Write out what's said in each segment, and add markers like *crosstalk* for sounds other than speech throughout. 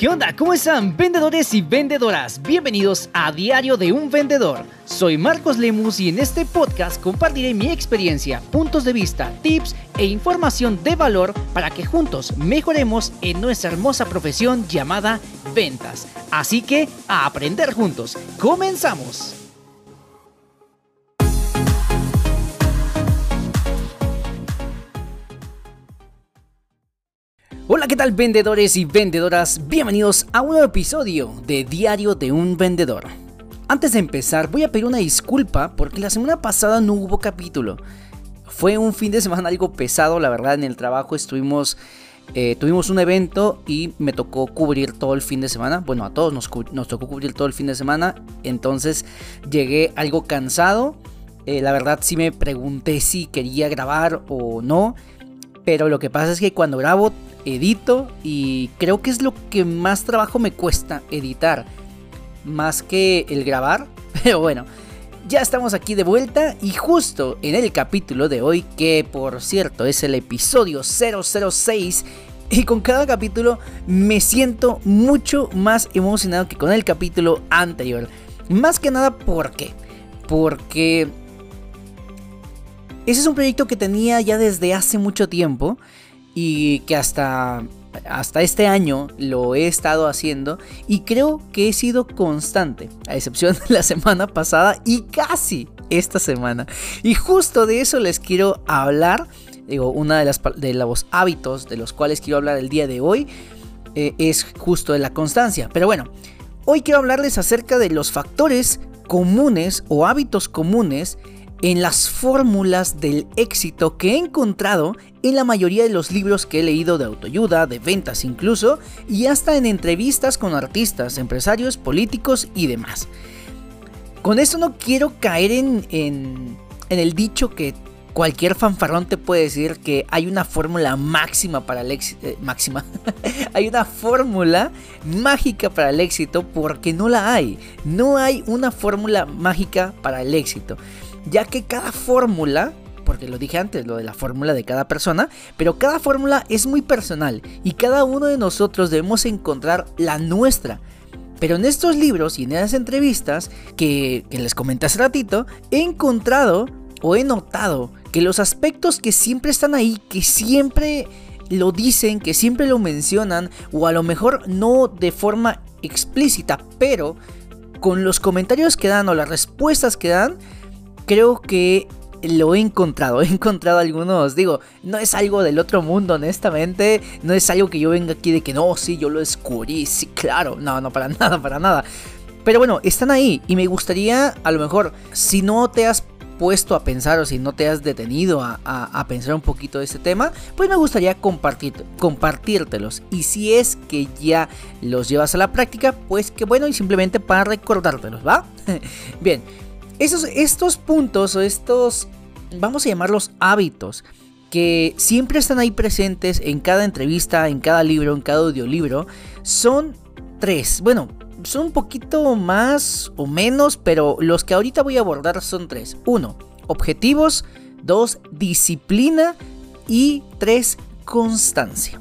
¿Qué onda? ¿Cómo están vendedores y vendedoras? Bienvenidos a Diario de un Vendedor. Soy Marcos Lemus y en este podcast compartiré mi experiencia, puntos de vista, tips e información de valor para que juntos mejoremos en nuestra hermosa profesión llamada ventas. Así que a aprender juntos. ¡Comenzamos! Hola, ¿qué tal vendedores y vendedoras? Bienvenidos a un nuevo episodio de Diario de un Vendedor. Antes de empezar, voy a pedir una disculpa porque la semana pasada no hubo capítulo. Fue un fin de semana algo pesado, la verdad, en el trabajo estuvimos... Eh, tuvimos un evento y me tocó cubrir todo el fin de semana. Bueno, a todos nos, nos tocó cubrir todo el fin de semana. Entonces llegué algo cansado. Eh, la verdad sí me pregunté si quería grabar o no. Pero lo que pasa es que cuando grabo edito y creo que es lo que más trabajo me cuesta editar, más que el grabar. *laughs* Pero bueno, ya estamos aquí de vuelta y justo en el capítulo de hoy, que por cierto es el episodio 006, y con cada capítulo me siento mucho más emocionado que con el capítulo anterior. Más que nada, ¿por qué? Porque ese es un proyecto que tenía ya desde hace mucho tiempo y que hasta, hasta este año lo he estado haciendo y creo que he sido constante, a excepción de la semana pasada y casi esta semana. Y justo de eso les quiero hablar. Digo, una de, las, de los hábitos de los cuales quiero hablar el día de hoy eh, es justo de la constancia. Pero bueno, hoy quiero hablarles acerca de los factores comunes o hábitos comunes en las fórmulas del éxito que he encontrado en la mayoría de los libros que he leído de autoayuda, de ventas incluso, y hasta en entrevistas con artistas, empresarios, políticos y demás. Con esto no quiero caer en, en, el dicho que cualquier fanfarrón te puede decir que hay una fórmula máxima para el éxito. Eh, máxima. *laughs* hay una fórmula mágica para el éxito porque no la hay. No hay una fórmula mágica para el éxito ya que cada fórmula, porque lo dije antes, lo de la fórmula de cada persona, pero cada fórmula es muy personal y cada uno de nosotros debemos encontrar la nuestra. Pero en estos libros y en esas entrevistas que, les comenté hace ratito, he encontrado o he notado que los aspectos que siempre están ahí, que siempre lo dicen, que siempre lo mencionan, o a lo mejor no de forma explícita, pero con los comentarios que dan o las respuestas que dan, creo que lo he encontrado, he encontrado algunos, digo, no es algo del otro mundo, honestamente, no es algo que yo venga aquí de que no, sí, yo lo descubrí, sí, claro, no, no, para *laughs* nada, para nada. Pero bueno, están ahí y me gustaría, a lo mejor, si no te has puesto a pensar o si no te has detenido a, pensar un poquito de este tema, pues me gustaría compartir, compartírtelos. Y si es que ya los llevas a la práctica, pues que bueno, y simplemente para recordártelos, ¿va? *laughs* Bien estos puntos o estos, vamos a llamarlos hábitos, que siempre están ahí presentes en cada entrevista, en cada libro, en cada audiolibro, son tres. Bueno, son un poquito más o menos, pero los que ahorita voy a abordar son tres. Uno, objetivos. Dos, disciplina. Y tres, constancia.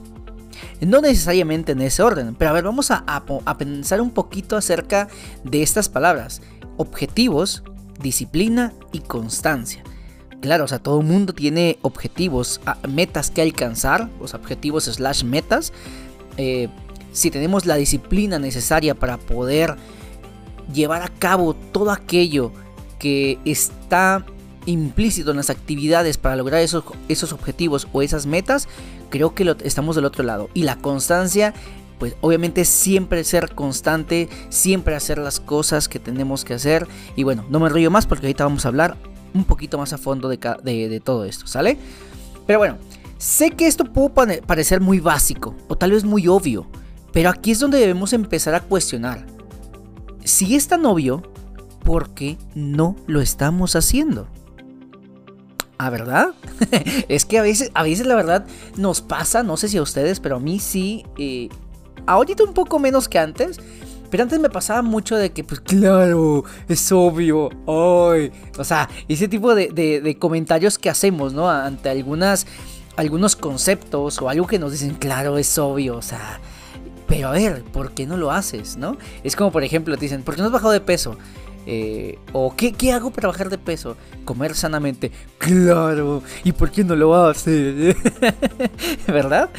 No necesariamente en ese orden, pero a ver, vamos a, a pensar un poquito acerca de estas palabras. Objetivos, disciplina y constancia. Claro, o sea, todo el mundo tiene objetivos, metas que alcanzar, los objetivos slash metas. Eh, si tenemos la disciplina necesaria para poder llevar a cabo todo aquello que está implícito en las actividades para lograr esos, esos objetivos o esas metas, creo que estamos del otro lado. Y la constancia pues obviamente siempre ser constante, siempre hacer las cosas que tenemos que hacer. Y bueno, no me río más porque ahorita vamos a hablar un poquito más a fondo de, todo esto, ¿sale? Pero bueno, sé que esto puede parecer muy básico o tal vez muy obvio, pero aquí es donde debemos empezar a cuestionar. Si es tan obvio, ¿por qué no lo estamos haciendo? ¿Ah, verdad? *laughs* es que a veces, a veces la verdad nos pasa, no sé si a ustedes, pero a mí sí, eh, ahorita un poco menos que antes. Pero antes me pasaba mucho de que, pues claro, es obvio. Ay. O sea, ese tipo de, comentarios que hacemos, ¿no? Ante algunas, algunos conceptos o algo que nos dicen, claro, es obvio. O sea, Pero a ver, ¿por qué no lo haces? ¿No? Es como, por ejemplo, dicen, ¿por qué no has bajado de peso? Eh, o ¿qué, ¿qué, hago para bajar de peso? Comer sanamente. Claro. ¿Y por qué no lo haces? *laughs* ¿Verdad?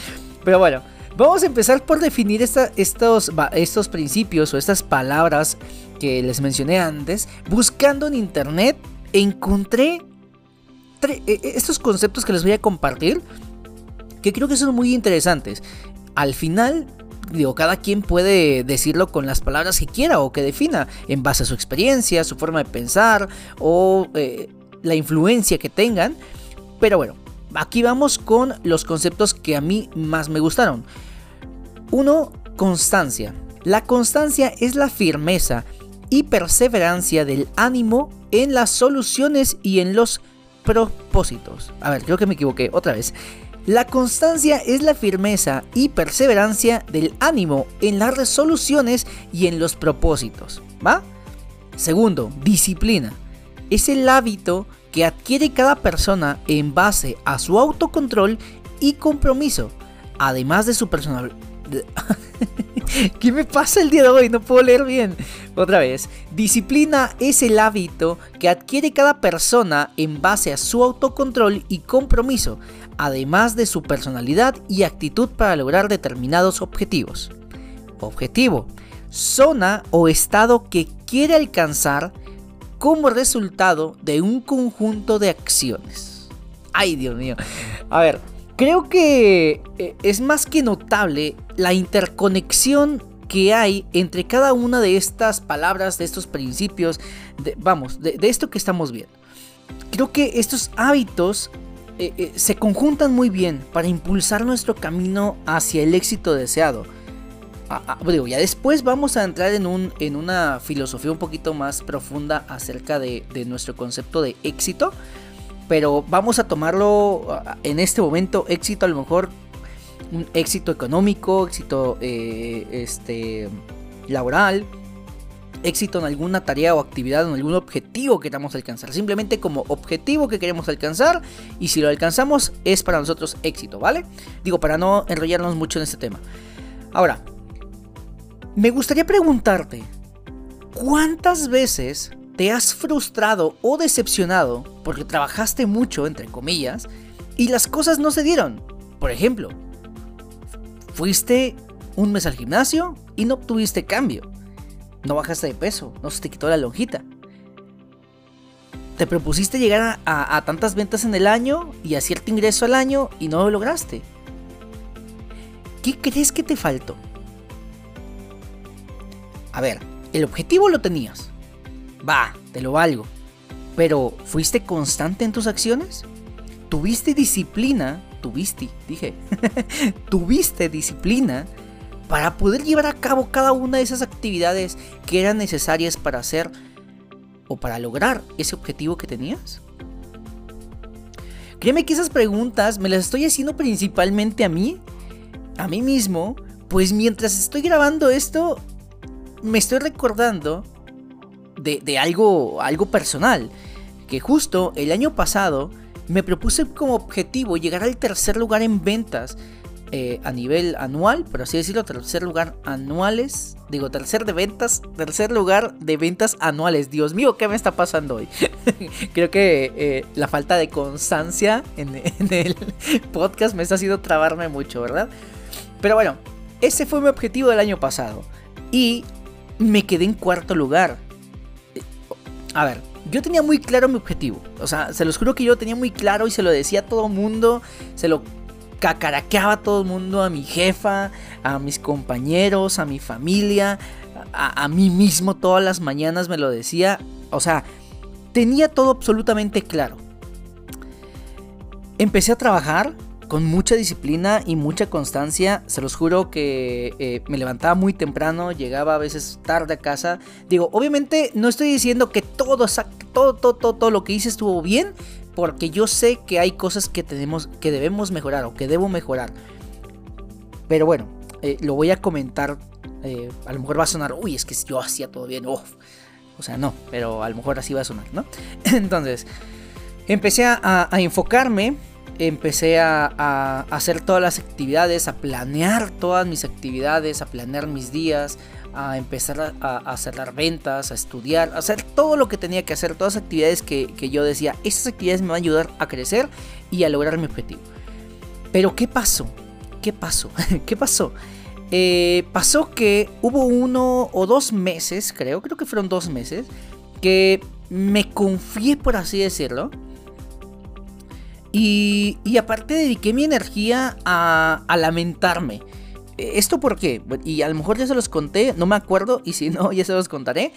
Pero bueno, vamos a empezar por definir estos, principios o estas palabras que les mencioné antes. Buscando en internet, encontré e, e, estos conceptos que les voy a compartir que creo que son muy interesantes. Al final, digo, cada quien puede decirlo con las palabras que quiera o que defina, en base a su experiencia, su forma de pensar o eh, la influencia que tengan. Pero bueno, aquí vamos con los conceptos que a mí más me gustaron. Uno, constancia. La constancia es la firmeza y perseverancia del ánimo en las soluciones y en los propósitos. A ver, creo que me equivoqué otra vez. La constancia es la firmeza y perseverancia del ánimo en las resoluciones y en los propósitos. ¿Va? Segundo, disciplina. Es el hábito que adquiere cada persona en base a su autocontrol y compromiso, además de su personalidad. *laughs* ¿Qué me pasa el día de hoy? No puedo leer bien. Otra vez. Disciplina es el hábito que adquiere cada persona en base a su autocontrol y compromiso, además de su personalidad y actitud para lograr determinados objetivos. Objetivo. Zona o estado que quiere alcanzar como resultado de un conjunto de acciones. Ay, Dios mío. A ver, creo que eh, es más que notable la interconexión que hay entre cada una de estas palabras, de estos principios, vamos, de, esto que estamos viendo. Creo que estos hábitos eh, eh, se conjuntan muy bien para impulsar nuestro camino hacia el éxito deseado ya después vamos a entrar en, un, en una filosofía un poquito más profunda acerca de, nuestro concepto de éxito. Pero vamos a tomarlo en este momento, éxito a lo mejor un éxito económico, éxito eh, este, laboral, éxito en alguna tarea o actividad, en algún objetivo que queramos alcanzar. Simplemente como objetivo que queremos alcanzar y si lo alcanzamos es para nosotros éxito, ¿vale? Digo, para no enrollarnos mucho en este tema. Ahora, me gustaría preguntarte, ¿cuántas veces te has frustrado o decepcionado porque trabajaste mucho, entre comillas, y las cosas no se dieron? Por ejemplo, fuiste un mes al gimnasio y no obtuviste cambio. No bajaste de peso, no se te quitó la lonjita. Te propusiste llegar a, tantas ventas en el año y a cierto ingreso al año y no lo lograste. ¿Qué crees que te faltó? A ver, el objetivo lo tenías. Va, te lo valgo. Pero, ¿fuiste constante en tus acciones? ¿Tuviste disciplina? Tuviste, dije. *laughs* ¿Tuviste disciplina para poder llevar a cabo cada una de esas actividades que eran necesarias para hacer o para lograr ese objetivo que tenías? Créeme que esas preguntas me las estoy haciendo principalmente a mí, a mí mismo, pues mientras estoy grabando esto, me estoy recordando de, algo, algo personal. Que justo el año pasado me propuse como objetivo llegar al tercer lugar en ventas eh, a nivel anual, por así decirlo, tercer lugar anuales, digo tercer de ventas, tercer lugar de ventas anuales. Dios mío, ¿qué me está pasando hoy? *laughs* Creo que eh, la falta de constancia en, en, el *laughs* podcast me está haciendo trabarme mucho, ¿verdad? Pero bueno, ese fue mi objetivo del año pasado. Y me quedé en cuarto lugar. A ver, yo tenía muy claro mi objetivo. O sea, se los juro que yo tenía muy claro y se lo decía a todo mundo. Se lo cacaraqueaba a todo el mundo, a mi jefa, a mis compañeros, a mi familia, a, a mí mismo todas las mañanas me lo decía. O sea, tenía todo absolutamente claro. Empecé a trabajar con mucha disciplina y mucha constancia. Se los juro que eh, me levantaba muy temprano, llegaba a veces tarde a casa. Digo, obviamente no estoy diciendo que todo, todo, todo, todo, lo que hice estuvo bien, porque yo sé que hay cosas que tenemos, que debemos mejorar o que debo mejorar. Pero bueno, eh, lo voy a comentar. Eh, a lo mejor va a sonar, uy, es que yo hacía todo bien. o sea, no, pero a lo mejor así va a sonar, ¿no? *laughs* Entonces, empecé a enfocarme empecé a, hacer todas las actividades, a planear todas mis actividades, a planear mis días, a empezar a, cerrar ventas, a estudiar, a hacer todo lo que tenía que hacer, todas las actividades que, que yo decía, esas actividades me van a ayudar a crecer y a lograr mi objetivo. Pero ¿qué pasó? ¿Qué pasó? *laughs* ¿Qué pasó? Eh, pasó que hubo uno o dos meses, creo, creo que fueron dos meses, que me confié, por así decirlo. Y, aparte dediqué mi energía a, lamentarme. ¿Esto por qué? Y a lo mejor ya se los conté, no me acuerdo, y si no, *laughs* ya se los contaré.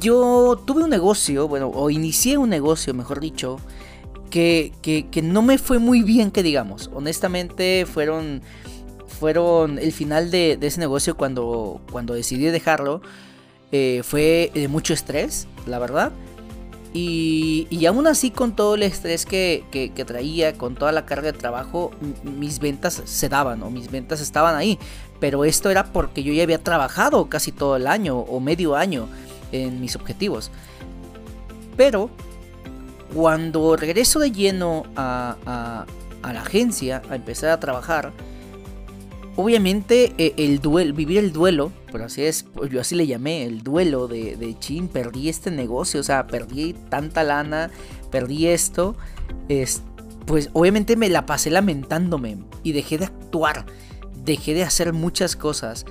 Yo tuve un negocio, bueno, o inicié un negocio, mejor dicho, que, que, no me fue muy bien, que digamos. Honestamente, fueron, fueron el final de, ese negocio cuando, cuando decidí dejarlo. Eh, fue de mucho estrés, la verdad. Y, y, aún así con todo el estrés que, que, traía, con toda la carga de trabajo, mis ventas se daban o mis ventas estaban ahí. Pero esto era porque yo ya había trabajado casi todo el año o medio año en mis objetivos. Pero cuando regreso de lleno a, a, a la agencia, a empezar a trabajar, obviamente eh, el duelo, vivir el duelo, por así es, pues, yo así le llamé, el duelo de, de chin, perdí este negocio, o sea, perdí tanta lana, perdí esto, es, pues obviamente me la pasé lamentándome y dejé de actuar, dejé de hacer muchas cosas.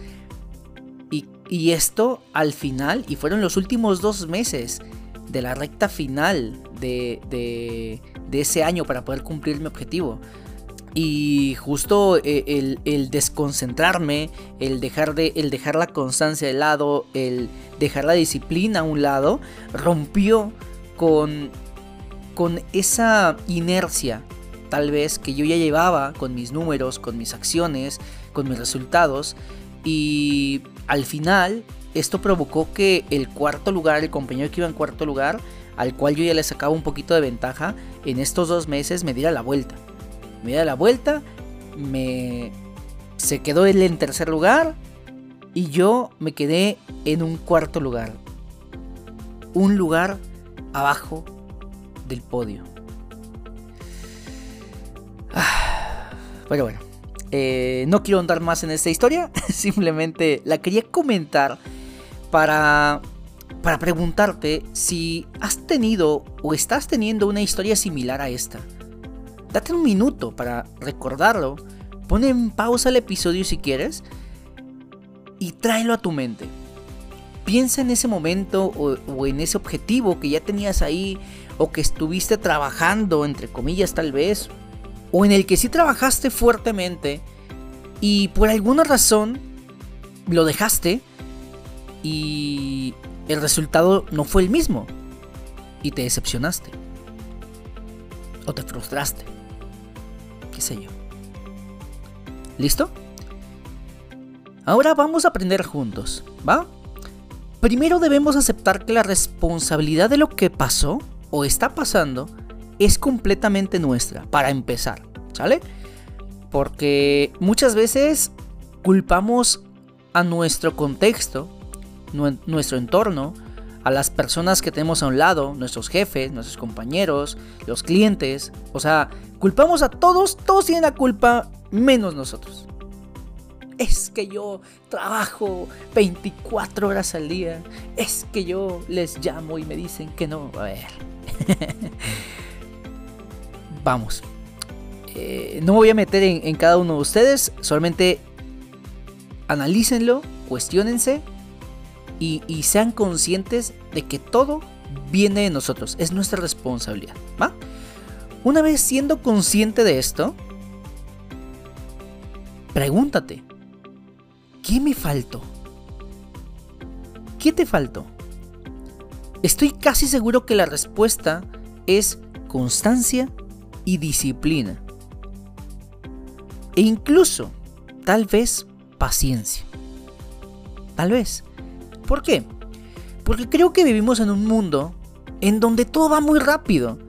Y, y esto al final, y fueron los últimos dos meses de la recta final de, de, de ese año para poder cumplir mi objetivo. Y justo eh, el, desconcentrarme, el dejar, de, el dejar la constancia de lado, el dejar la disciplina a un lado, rompió con, con esa inercia, tal vez, que yo ya llevaba con mis números, con mis acciones, con mis resultados. Y al final, esto provocó que el cuarto lugar, el compañero que iba en cuarto lugar, al cual yo ya le sacaba un poquito de ventaja, en estos dos meses me diera la vuelta me da la vuelta, me se quedó él en tercer lugar y yo me quedé en un cuarto lugar. Un lugar abajo del podio. Ah, pero bueno, eh, no quiero andar más en esta historia, *laughs* simplemente la quería comentar para, para preguntarte si has tenido o estás teniendo una historia similar a esta date un minuto para recordarlo, pon en pausa el episodio si quieres y tráelo a tu mente. Piensa en ese momento o, en ese objetivo que ya tenías ahí o que estuviste trabajando, entre comillas tal vez, o en el que sí trabajaste fuertemente y por alguna razón lo dejaste y el resultado no fue el mismo y te decepcionaste o te frustraste sé yo. ¿Listo? Ahora vamos a aprender juntos, ¿va? Primero debemos aceptar que la responsabilidad de lo que pasó o está pasando es completamente nuestra, para empezar, ¿sale? Porque muchas veces culpamos a nuestro contexto, nuestro entorno, a las personas que tenemos a un lado, nuestros jefes, nuestros compañeros, los clientes. O sea, culpamos a todos, todos tienen la culpa, menos nosotros. Es que yo trabajo 24 horas al día. Es que yo les llamo y me dicen que no. A ver. *laughs* Vamos. Eh, no me voy a meter en, cada uno de ustedes. Solamente analícenlo, cuestionense y, sean conscientes de que todo viene de nosotros, es nuestra responsabilidad, ¿va? Una vez siendo consciente de esto, pregúntate, ¿qué me faltó? ¿Qué te faltó? Estoy casi seguro que la respuesta es constancia y disciplina. E incluso, tal vez, paciencia. Tal vez. ¿Por qué? Porque creo que vivimos en un mundo en donde todo va muy rápido.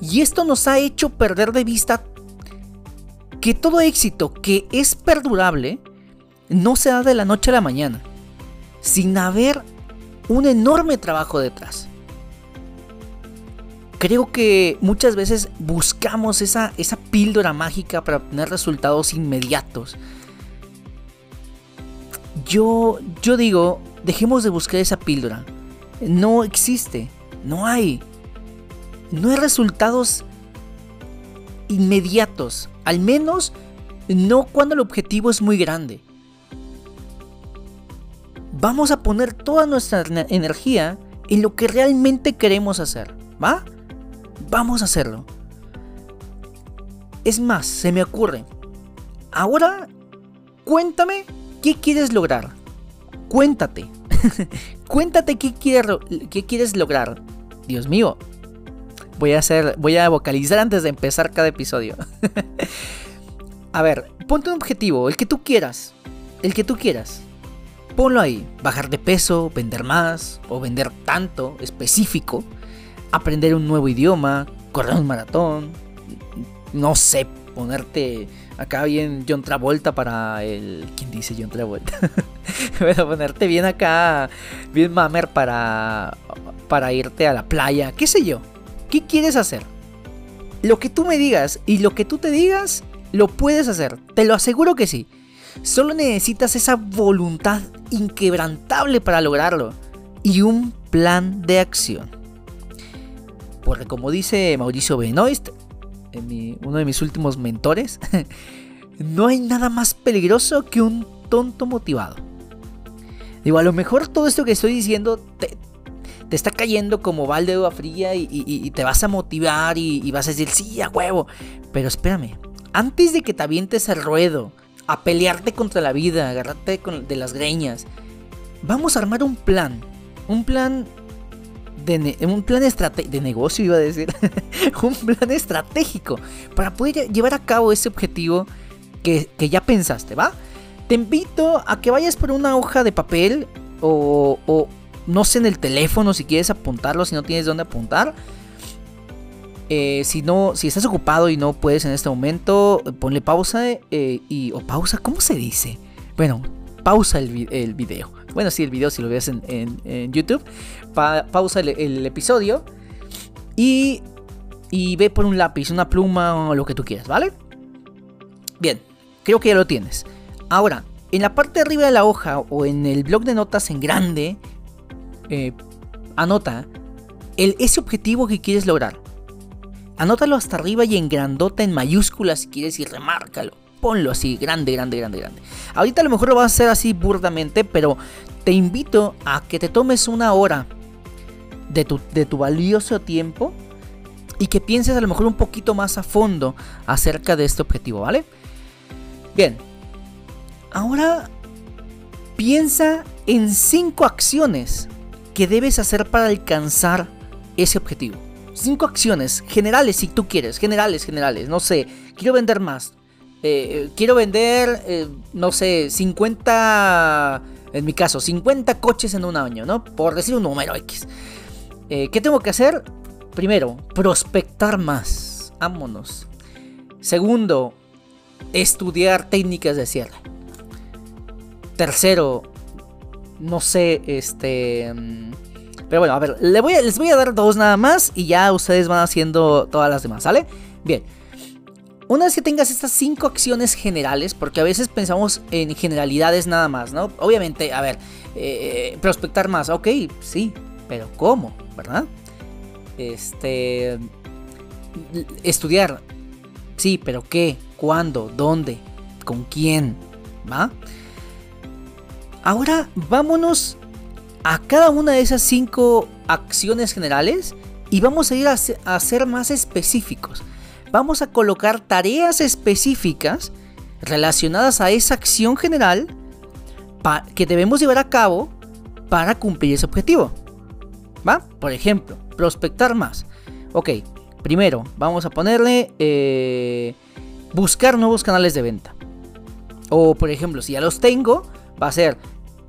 Y esto nos ha hecho perder de vista que todo éxito que es perdurable no se da de la noche a la mañana, sin haber un enorme trabajo detrás. creo que muchas veces buscamos esa, esa píldora mágica para obtener resultados inmediatos. Yo, yo digo, dejemos de buscar esa píldora. No existe, no hay. No hay resultados inmediatos, al menos no cuando el objetivo es muy grande. Vamos a poner toda nuestra energía en lo que realmente queremos hacer, ¿va? Vamos a hacerlo. Es más, se me ocurre. Ahora, cuéntame qué quieres lograr. Cuéntate. *laughs* Cuéntate qué, quieres lograr. Dios mío. Voy a hacer, voy a vocalizar antes de empezar cada episodio. *laughs* a ver, ponte un objetivo, el que tú quieras. El que tú quieras. Ponlo ahí. Bajar de peso, vender más o vender tanto específico aprender un nuevo idioma, correr un maratón, no sé, ponerte acá bien John Travolta para el... ¿Quién dice John Travolta? *laughs* bueno, ponerte bien acá, bien mamer para, para irte a la playa, qué sé yo. ¿Qué quieres hacer? Lo que tú me digas y lo que tú te digas, lo puedes hacer. Te lo aseguro que sí. Solo necesitas esa voluntad inquebrantable para lograrlo y un plan de acción. Porque como dice Mauricio Benoist, uno de mis últimos mentores, *laughs* no hay nada más peligroso que un tonto motivado. Digo, a lo mejor todo esto que estoy diciendo te, está cayendo como balde de agua fría y, te vas a motivar y, vas a decir, sí, a huevo. Pero espérame, antes de que te avientes al ruedo, a pelearte contra la vida, agarrarte de las greñas, vamos a armar un plan. Un plan de un plan de negocio, iba a decir, *laughs* un plan estratégico para poder llevar a cabo ese objetivo que, ya pensaste, ¿va? Te invito a que vayas por una hoja de papel o, o, no sé en el teléfono si quieres apuntarlo, si no tienes dónde apuntar. Eh, si no, si estás ocupado y no puedes en este momento, ponle pausa eh, y o pausa, ¿cómo se dice? Bueno, pausa el, el video. Bueno, sí, el video si lo ves en, YouTube. pausa el, episodio. Y, y ve por un lápiz, una pluma o lo que tú quieras, ¿vale? Bien, creo que ya lo tienes. Ahora, en la parte de arriba de la hoja o en el blog de notas en grande, eh, anota el, ese objetivo que quieres lograr. Anótalo hasta arriba y en grandota en mayúsculas si quieres y remárcalo ponlo así, grande, grande, grande, grande. Ahorita a lo mejor lo vas a hacer así burdamente, pero te invito a que te tomes una hora de tu, de tu valioso tiempo y que pienses a lo mejor un poquito más a fondo acerca de este objetivo, ¿vale? Bien, ahora piensa en cinco acciones que debes hacer para alcanzar ese objetivo. Cinco acciones generales si tú quieres, generales, generales, no sé, quiero vender más, eh, quiero vender, eh, no sé, 50, en mi caso, 50 coches en un año, ¿no? Por decir un número X. Eh, ¿Qué tengo que hacer? Primero, prospectar más. Vámonos. Segundo, estudiar técnicas de cierre. Tercero, no sé, este... Mm, pero bueno, a ver, les voy a, les voy a dar dos nada más y ya ustedes van haciendo todas las demás, ¿sale? Bien. Una vez que tengas estas cinco acciones generales, porque a veces pensamos en generalidades nada más, ¿no? Obviamente, a ver, eh, prospectar más, ok, sí, pero ¿cómo? ¿Verdad? Este... Estudiar, sí, pero ¿qué? ¿Cuándo? ¿Dónde? ¿Con quién? ¿Va? Ahora vámonos a cada una de esas cinco acciones generales y vamos a ir a, ser más específicos vamos a colocar tareas específicas relacionadas a esa acción general que debemos llevar a cabo para cumplir ese objetivo. ¿Va? Por ejemplo, prospectar más. Ok, primero vamos a ponerle eh, buscar nuevos canales de venta. O por ejemplo, si ya los tengo, va a ser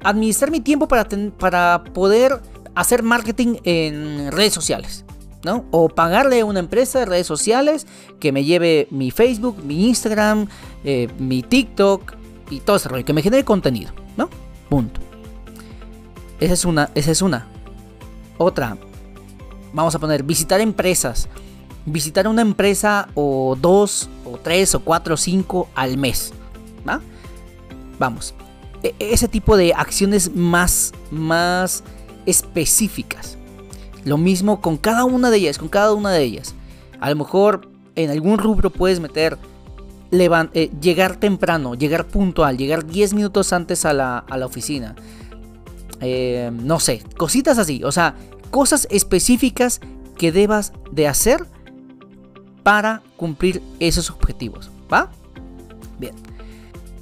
administrar mi tiempo para, para poder hacer marketing en redes sociales. O pagarle a una empresa de redes sociales que me lleve mi Facebook, mi Instagram, eh, mi TikTok y todo ese rollo, que me genere contenido, ¿no? Punto. Esa es una, esa es una. Otra, vamos a poner visitar empresas, visitar una empresa o dos o tres o cuatro o cinco al mes, ¿va? Vamos, e, ese tipo de acciones más, más específicas. Lo mismo con cada una de ellas, con cada una de ellas. A lo mejor en algún rubro puedes meter eh, llegar temprano, llegar puntual, llegar 10 minutos antes a la, oficina. Eh, no sé, cositas así. O sea, cosas específicas que debas de hacer para cumplir esos objetivos. ¿Va? Bien.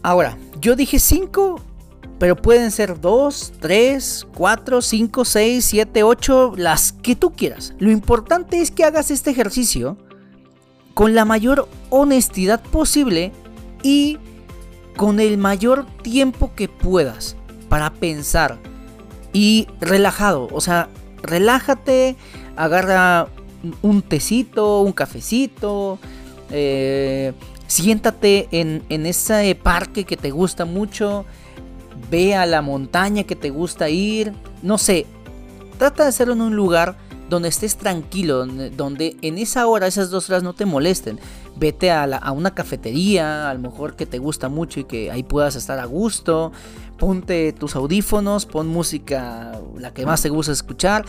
Ahora, yo dije 5, pero pueden ser 2, 3, 4, 5, 6, 7, 8, las que tú quieras. Lo importante es que hagas este ejercicio con la mayor honestidad posible y con el mayor tiempo que puedas para pensar y relajado, o sea, relájate, agarra un tecito, un cafecito, eh, siéntate en, en ese parque que te gusta mucho, ve a la montaña que te gusta ir, no sé, trata de hacerlo en un lugar donde estés tranquilo, donde, en esa hora, esas dos horas no te molesten. Vete a, una cafetería, a lo mejor que te gusta mucho y que ahí puedas estar a gusto. Ponte tus audífonos, pon música, la que más te gusta escuchar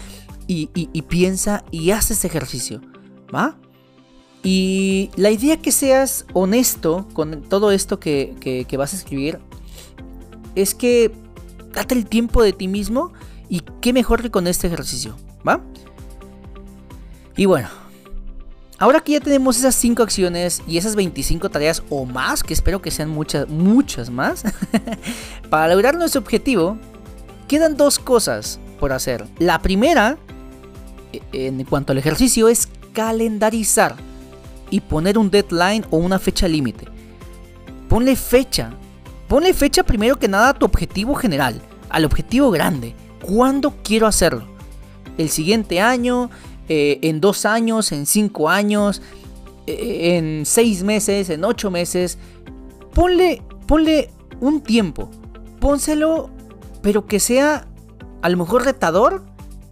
y, piensa y haz ese ejercicio, ¿va? Y la idea que seas honesto con todo esto que, que vas a escribir es que date el tiempo de ti mismo y qué mejor que con este ejercicio, ¿va? Y bueno, ahora que ya tenemos esas 5 acciones y esas 25 tareas o más, que espero que sean muchas, muchas más, *laughs* para lograr nuestro objetivo, quedan dos cosas por hacer. La primera, e, en cuanto al ejercicio, es calendarizar y poner un deadline o una fecha límite. Ponle fecha. Ponle fecha primero que nada a tu objetivo general, al objetivo grande. ¿Cuándo quiero hacerlo? El siguiente año, eh, en dos años, en cinco años, eh, en seis meses, en ocho meses. Ponle, ponle un tiempo. Pónselo, pero que sea a lo mejor retador,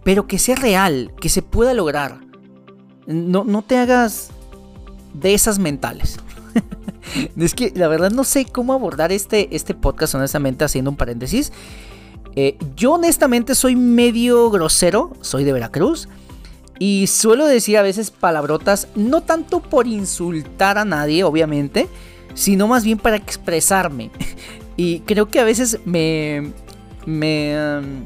pero que sea real, que se pueda lograr. No, no te hagas de esas mentales. *laughs* es que la verdad no sé cómo abordar este, este podcast, honestamente, haciendo un paréntesis. Eh, yo honestamente soy medio grosero, soy de Veracruz. Y suelo decir a veces palabrotas, no tanto por insultar a nadie, obviamente, sino más bien para expresarme. *laughs* Y creo que a veces me. me. Um,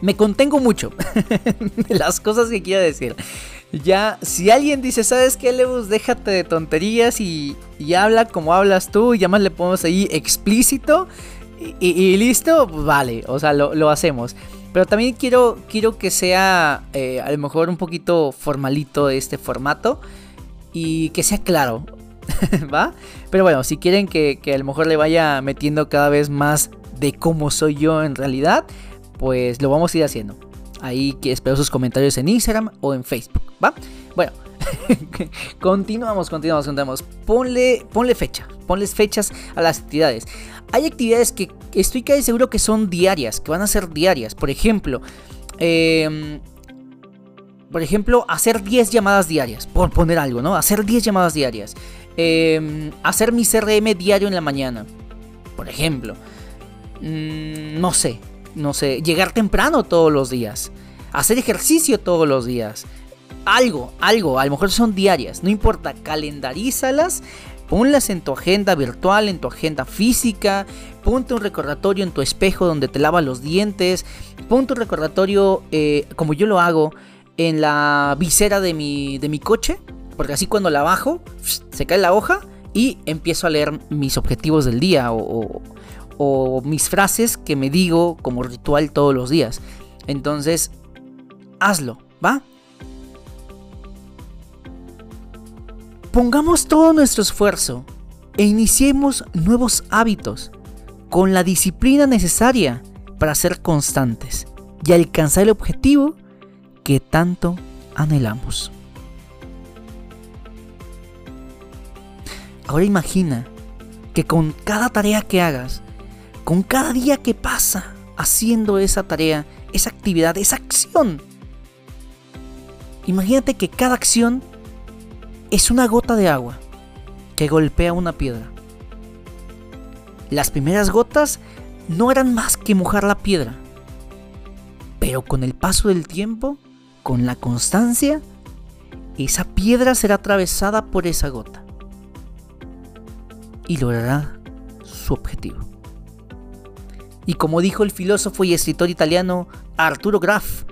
me contengo mucho *laughs* de las cosas que quiero decir. Ya, si alguien dice, ¿sabes qué, Lewis? Déjate de tonterías y, habla como hablas tú, y ya más le ponemos ahí explícito y, listo, vale, o sea, lo, lo hacemos. Pero también quiero, quiero que sea eh, a lo mejor un poquito formalito este formato y que sea claro, *laughs* ¿va? Pero bueno, si quieren que, a lo mejor le vaya metiendo cada vez más de cómo soy yo en realidad, pues lo vamos a ir haciendo. Ahí que espero sus comentarios en Instagram o en Facebook, ¿va? Bueno, *laughs* continuamos, continuamos, continuamos. Ponle, ponle fecha, ponles fechas a las actividades. Hay actividades que estoy casi seguro que son diarias, que van a ser diarias. Por ejemplo, em, por ejemplo, hacer 10 llamadas diarias, por poner algo, ¿no? Hacer 10 llamadas diarias. Em, hacer mi CRM diario en la mañana, por ejemplo. Mm, no sé, no sé. Llegar temprano todos los días. Hacer ejercicio todos los días. Algo, algo, a lo mejor son diarias, no importa, calendarízalas Ponlas en tu agenda virtual, en tu agenda física. Ponte un recordatorio en tu espejo donde te lavas los dientes. Ponte un recordatorio, eh, como yo lo hago, en la visera de mi, de mi coche. Porque así cuando la bajo, se cae la hoja y empiezo a leer mis objetivos del día o, o mis frases que me digo como ritual todos los días. Entonces, hazlo, ¿va? Pongamos todo nuestro esfuerzo e iniciemos nuevos hábitos con la disciplina necesaria para ser constantes y alcanzar el objetivo que tanto anhelamos. Ahora imagina que con cada tarea que hagas, con cada día que pasa haciendo esa tarea, esa actividad, esa acción, Imagínate que cada acción es una gota de agua que golpea una piedra. Las primeras gotas no eran más que mojar la piedra. Pero con el paso del tiempo, con la constancia, esa piedra será atravesada por esa gota y logrará su objetivo. Y como dijo el filósofo y escritor italiano Arturo Graf,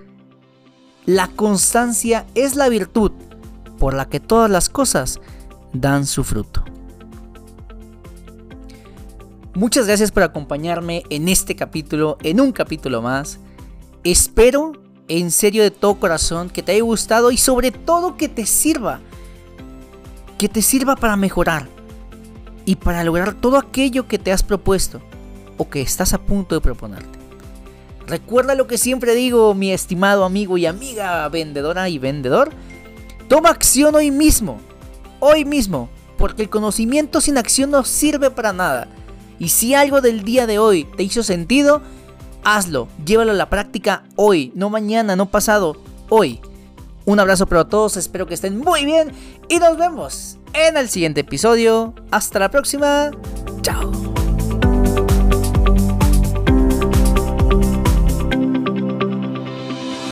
la constancia es la virtud por la que todas las cosas dan su fruto. Muchas gracias por acompañarme en este capítulo, en un capítulo más. Espero en serio de todo corazón que te haya gustado y sobre todo que te sirva. Que te sirva para mejorar y para lograr todo aquello que te has propuesto o que estás a punto de proponerte. Recuerda lo que siempre digo, mi estimado amigo y amiga vendedora y vendedor. Toma acción hoy mismo. Hoy mismo. Porque el conocimiento sin acción no sirve para nada. Y si algo del día de hoy te hizo sentido, hazlo. Llévalo a la práctica hoy. No mañana, no pasado. Hoy. Un abrazo para todos. Espero que estén muy bien. Y nos vemos en el siguiente episodio. Hasta la próxima. Chao.